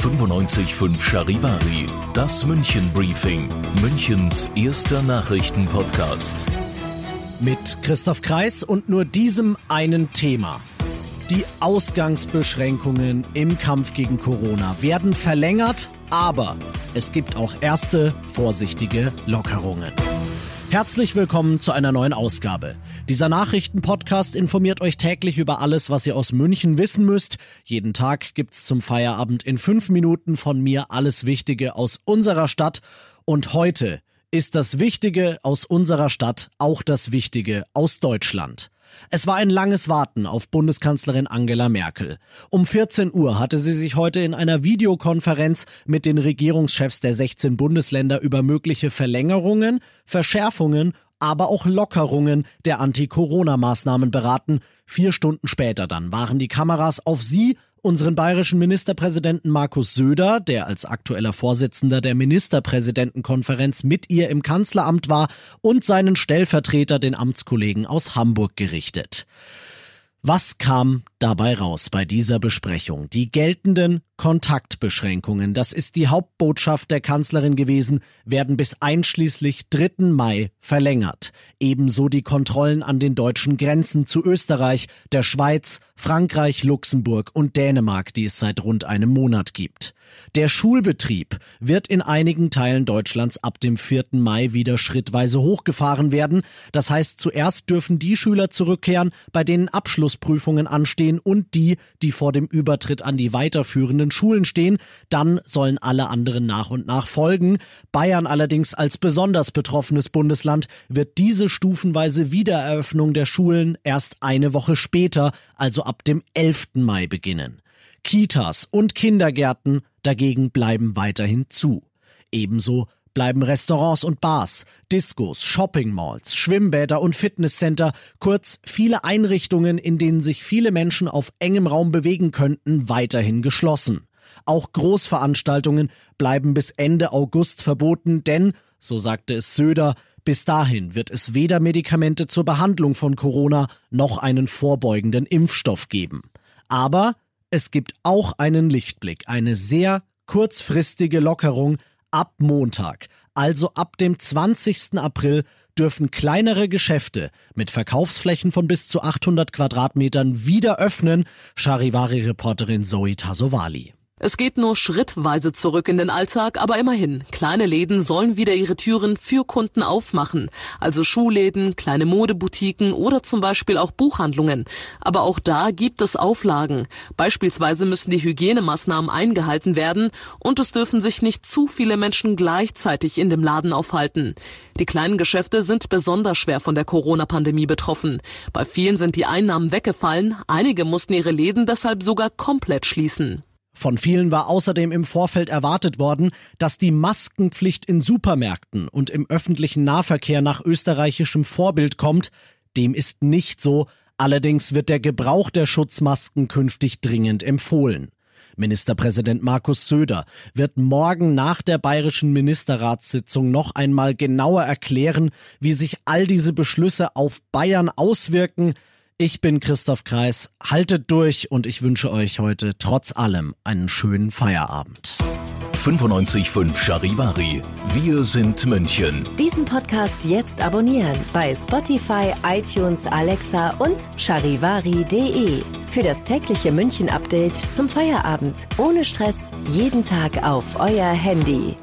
95.5 Charivari, das München Briefing, Münchens erster Nachrichtenpodcast. Mit Christoph Kreis und nur diesem einen Thema. Die Ausgangsbeschränkungen im Kampf gegen Corona werden verlängert, aber es gibt auch erste vorsichtige Lockerungen. Herzlich willkommen zu einer neuen Ausgabe. Dieser Nachrichtenpodcast informiert euch täglich über alles, was ihr aus München wissen müsst. Jeden Tag gibt's zum Feierabend in fünf Minuten von mir alles Wichtige aus unserer Stadt. Und heute ist das Wichtige aus unserer Stadt auch das Wichtige aus Deutschland. Es war ein langes Warten auf Bundeskanzlerin Angela Merkel. Um 14 Uhr hatte sie sich heute in einer Videokonferenz mit den Regierungschefs der 16 Bundesländer über mögliche Verlängerungen, Verschärfungen, aber auch Lockerungen der Anti-Corona-Maßnahmen beraten. Vier Stunden später dann waren die Kameras auf sie unseren bayerischen Ministerpräsidenten Markus Söder, der als aktueller Vorsitzender der Ministerpräsidentenkonferenz mit ihr im Kanzleramt war, und seinen Stellvertreter, den Amtskollegen aus Hamburg gerichtet. Was kam dabei raus bei dieser Besprechung? Die geltenden Kontaktbeschränkungen, das ist die Hauptbotschaft der Kanzlerin gewesen, werden bis einschließlich 3. Mai verlängert. Ebenso die Kontrollen an den deutschen Grenzen zu Österreich, der Schweiz, Frankreich, Luxemburg und Dänemark, die es seit rund einem Monat gibt. Der Schulbetrieb wird in einigen Teilen Deutschlands ab dem 4. Mai wieder schrittweise hochgefahren werden. Das heißt, zuerst dürfen die Schüler zurückkehren, bei denen Abschlussprüfungen anstehen und die, die vor dem Übertritt an die weiterführenden Schulen stehen. Dann sollen alle anderen nach und nach folgen. Bayern allerdings als besonders betroffenes Bundesland wird diese stufenweise Wiedereröffnung der Schulen erst eine Woche später, also ab dem 11. Mai beginnen. Kitas und Kindergärten dagegen bleiben weiterhin zu. Ebenso bleiben Restaurants und Bars, Discos, Shoppingmalls, Schwimmbäder und Fitnesscenter, kurz viele Einrichtungen, in denen sich viele Menschen auf engem Raum bewegen könnten, weiterhin geschlossen. Auch Großveranstaltungen bleiben bis Ende August verboten, denn, so sagte es Söder, bis dahin wird es weder Medikamente zur Behandlung von Corona noch einen vorbeugenden Impfstoff geben. Aber es gibt auch einen Lichtblick, eine sehr kurzfristige Lockerung ab Montag, also ab dem 20. April dürfen kleinere Geschäfte mit Verkaufsflächen von bis zu 800 Quadratmetern wieder öffnen, Charivari-Reporterin Zoe Tasovali. Es geht nur schrittweise zurück in den Alltag, aber immerhin, kleine Läden sollen wieder ihre Türen für Kunden aufmachen. Also Schuhläden, kleine Modeboutiquen oder zum Beispiel auch Buchhandlungen. Aber auch da gibt es Auflagen. Beispielsweise müssen die Hygienemaßnahmen eingehalten werden und es dürfen sich nicht zu viele Menschen gleichzeitig in dem Laden aufhalten. Die kleinen Geschäfte sind besonders schwer von der Corona-Pandemie betroffen. Bei vielen sind die Einnahmen weggefallen, einige mussten ihre Läden deshalb sogar komplett schließen. Von vielen war außerdem im Vorfeld erwartet worden, dass die Maskenpflicht in Supermärkten und im öffentlichen Nahverkehr nach österreichischem Vorbild kommt. Dem ist nicht so, allerdings wird der Gebrauch der Schutzmasken künftig dringend empfohlen. Ministerpräsident Markus Söder wird morgen nach der bayerischen Ministerratssitzung noch einmal genauer erklären, wie sich all diese Beschlüsse auf Bayern auswirken, ich bin Christoph Kreis. Haltet durch und ich wünsche euch heute trotz allem einen schönen Feierabend. 95.5 Charivari. Wir sind München. Diesen Podcast jetzt abonnieren bei Spotify, iTunes, Alexa und charivari.de. Für das tägliche München-Update zum Feierabend. Ohne Stress. Jeden Tag auf euer Handy.